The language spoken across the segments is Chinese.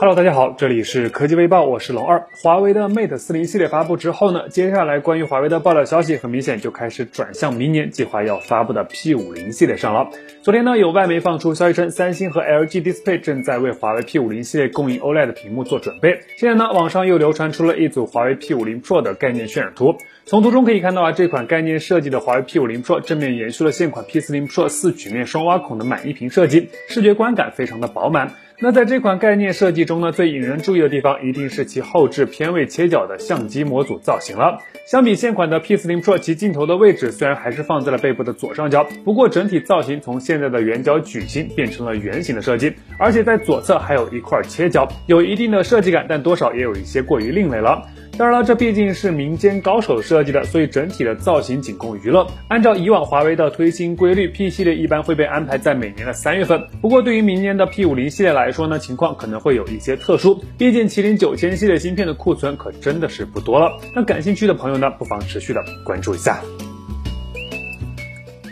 Hello，大家好，这里是科技微报，我是龙二。华为的 Mate 四零系列发布之后呢，接下来关于华为的爆料消息很明显就开始转向明年计划要发布的 P 五零系列上了。昨天呢，有外媒放出消息称，三星和 LG Display 正在为华为 P 五零系列供应 OLED 屏幕做准备。现在呢，网上又流传出了一组华为 P 五零 Pro 的概念渲染图。从图中可以看到啊，这款概念设计的华为 P 五零 Pro 正面延续了现款 P 四零 Pro 四曲面双挖孔的满意屏设计，视觉观感非常的饱满。那在这款概念设计中呢，最引人注意的地方一定是其后置偏位切角的相机模组造型了。相比现款的 P40 Pro，其镜头的位置虽然还是放在了背部的左上角，不过整体造型从现在的圆角矩形变成了圆形的设计，而且在左侧还有一块切角，有一定的设计感，但多少也有一些过于另类了。当然了，这毕竟是民间高手设计的，所以整体的造型仅供娱乐。按照以往华为的推新规律，P 系列一般会被安排在每年的三月份。不过对于明年的 P 五零系列来说呢，情况可能会有一些特殊，毕竟麒麟九千系列芯片的库存可真的是不多了。那感兴趣的朋友呢，不妨持续的关注一下。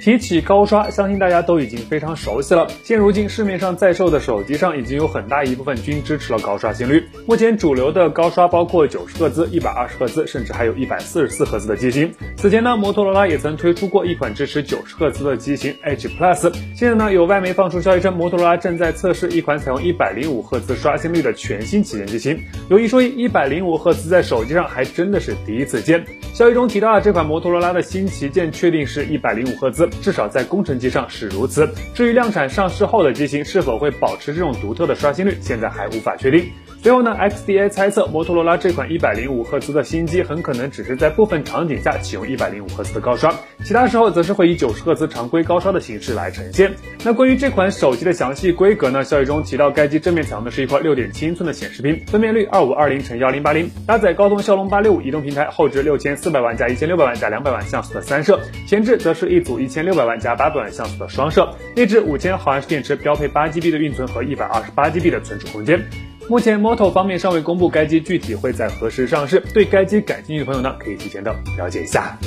提起高刷，相信大家都已经非常熟悉了。现如今市面上在售的手机上，已经有很大一部分均支持了高刷新率。目前主流的高刷包括九十赫兹、一百二十赫兹，甚至还有一百四十四赫兹的机型。此前呢，摩托罗拉也曾推出过一款支持九十赫兹的机型 Edge Plus。现在呢，有外媒放出消息称，摩托罗拉正在测试一款采用一百零五赫兹刷新率的全新旗舰机型。有一说一，一百零五赫兹在手机上还真的是第一次见。消息中提到啊，这款摩托罗拉的新旗舰确定是一百零五赫兹。至少在工程机上是如此。至于量产上市后的机型是否会保持这种独特的刷新率，现在还无法确定。最后呢，XDA 猜测摩托罗拉这款一百零五赫兹的新机很可能只是在部分场景下启用一百零五赫兹的高刷，其他时候则是会以九十赫兹常规高刷的形式来呈现。那关于这款手机的详细规格呢？消息中提到该机正面采用的是一块六点七英寸的显示屏，分辨率二五二零乘幺零八零，搭载高通骁龙八六五移动平台，后置六千四百万加一千六百万加两百万像素的三摄，前置则是一组一千六百万加八百万像素的双摄，内置五千毫安时电池，标配八 GB 的运存和一百二十八 GB 的存储空间。目前，Moto 方面尚未公布该机具体会在何时上市。对该机感兴趣的朋友呢，可以提前的了解一下。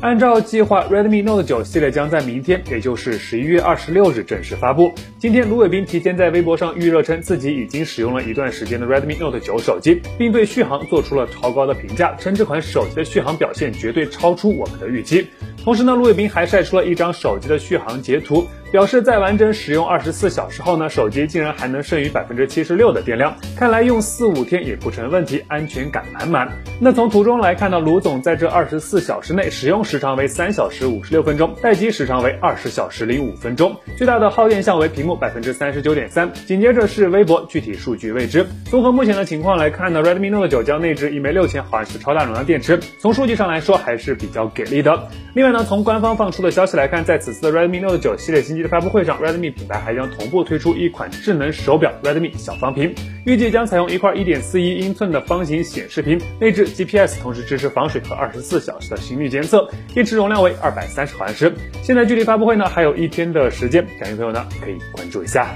按照计划，Redmi Note 9系列将在明天，也就是十一月二十六日正式发布。今天，卢伟斌提前在微博上预热称，自己已经使用了一段时间的 Redmi Note 9手机，并对续航做出了超高的评价，称这款手机的续航表现绝对超出我们的预期。同时呢，卢伟斌还晒出了一张手机的续航截图。表示在完整使用二十四小时后呢，手机竟然还能剩余百分之七十六的电量，看来用四五天也不成问题，安全感满满。那从图中来看到，卢总在这二十四小时内使用时长为三小时五十六分钟，待机时长为二十小时零五分钟，最大的耗电项为屏幕百分之三十九点三。紧接着是微博，具体数据未知。综合目前的情况来看呢，Redmi Note 9将内置一枚六千毫安时超大容量电池，从数据上来说还是比较给力的。另外呢，从官方放出的消息来看，在此次的 Redmi Note 9系列新机的。发布会上，Redmi 品牌还将同步推出一款智能手表 Redmi 小方屏，预计将采用一块1.41英寸的方形显示屏，内置 GPS，同时支持防水和24小时的心率监测，电池容量为230毫安时。现在距离发布会呢还有一天的时间，感兴趣朋友呢可以关注一下。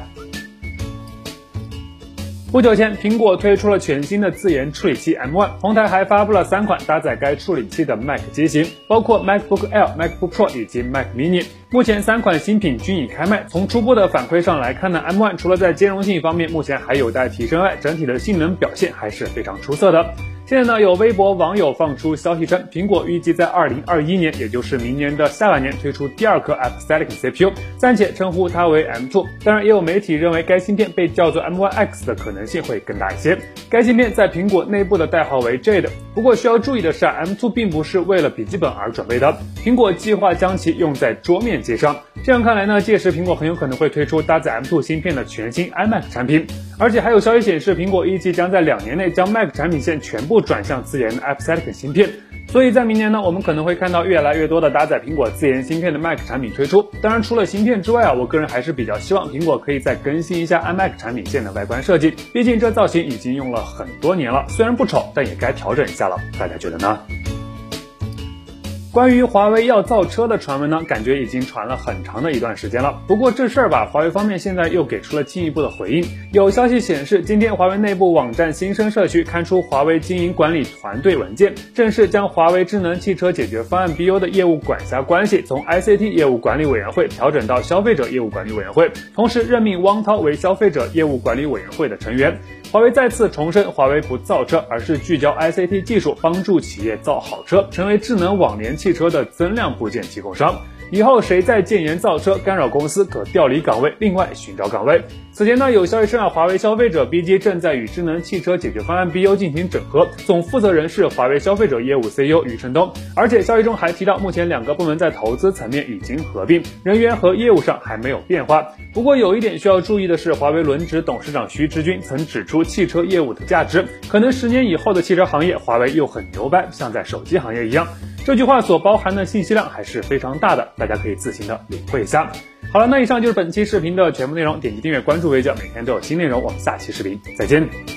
不久前，苹果推出了全新的自研处理器 M1，同台还发布了三款搭载该处理器的 Mac 机型，包括 MacBook Air、MacBook Pro 以及 Mac Mini。目前三款新品均已开卖。从初步的反馈上来看呢，M1 除了在兼容性方面目前还有待提升外，整体的性能表现还是非常出色的。现在呢，有微博网友放出消息称，苹果预计在二零二一年，也就是明年的下半年推出第二颗 Apple Silicon CPU，暂且称呼它为 M2。当然，也有媒体认为该芯片被叫做 M1X 的可能性会更大一些。该芯片在苹果内部的代号为 Jade。不过需要注意的是，M2 并不是为了笔记本而准备的，苹果计划将其用在桌面机上。这样看来呢，届时苹果很有可能会推出搭载 M2 芯片的全新 iMac 产品。而且还有消息显示，苹果预计将在两年内将 Mac 产品线全部。转向自研的 Apple Silicon 芯片，所以在明年呢，我们可能会看到越来越多的搭载苹果自研芯片的 Mac 产品推出。当然，除了芯片之外啊，我个人还是比较希望苹果可以再更新一下 iMac 产品线的外观设计，毕竟这造型已经用了很多年了，虽然不丑，但也该调整一下了。大家觉得呢？关于华为要造车的传闻呢，感觉已经传了很长的一段时间了。不过这事儿吧，华为方面现在又给出了进一步的回应。有消息显示，今天华为内部网站新生社区刊出华为经营管理团队文件，正式将华为智能汽车解决方案 BU 的业务管辖关系从 ICT 业务管理委员会调整到消费者业务管理委员会，同时任命汪涛为消费者业务管理委员会的成员。华为再次重申，华为不造车，而是聚焦 ICT 技术，帮助企业造好车，成为智能网联汽车的增量部件提供商。以后谁再建言造车干扰公司，可调离岗位，另外寻找岗位。此前呢，有消息称啊，华为消费者 BG 正在与智能汽车解决方案 BU 进行整合，总负责人是华为消费者业务 CEO 余承东。而且消息中还提到，目前两个部门在投资层面已经合并，人员和业务上还没有变化。不过有一点需要注意的是，华为轮值董事长徐直军曾指出，汽车业务的价值，可能十年以后的汽车行业，华为又很牛掰，像在手机行业一样。这句话所包含的信息量还是非常大的，大家可以自行的领会一下。好了，那以上就是本期视频的全部内容，点击订阅关注微教，每天都有新内容。我们下期视频再见。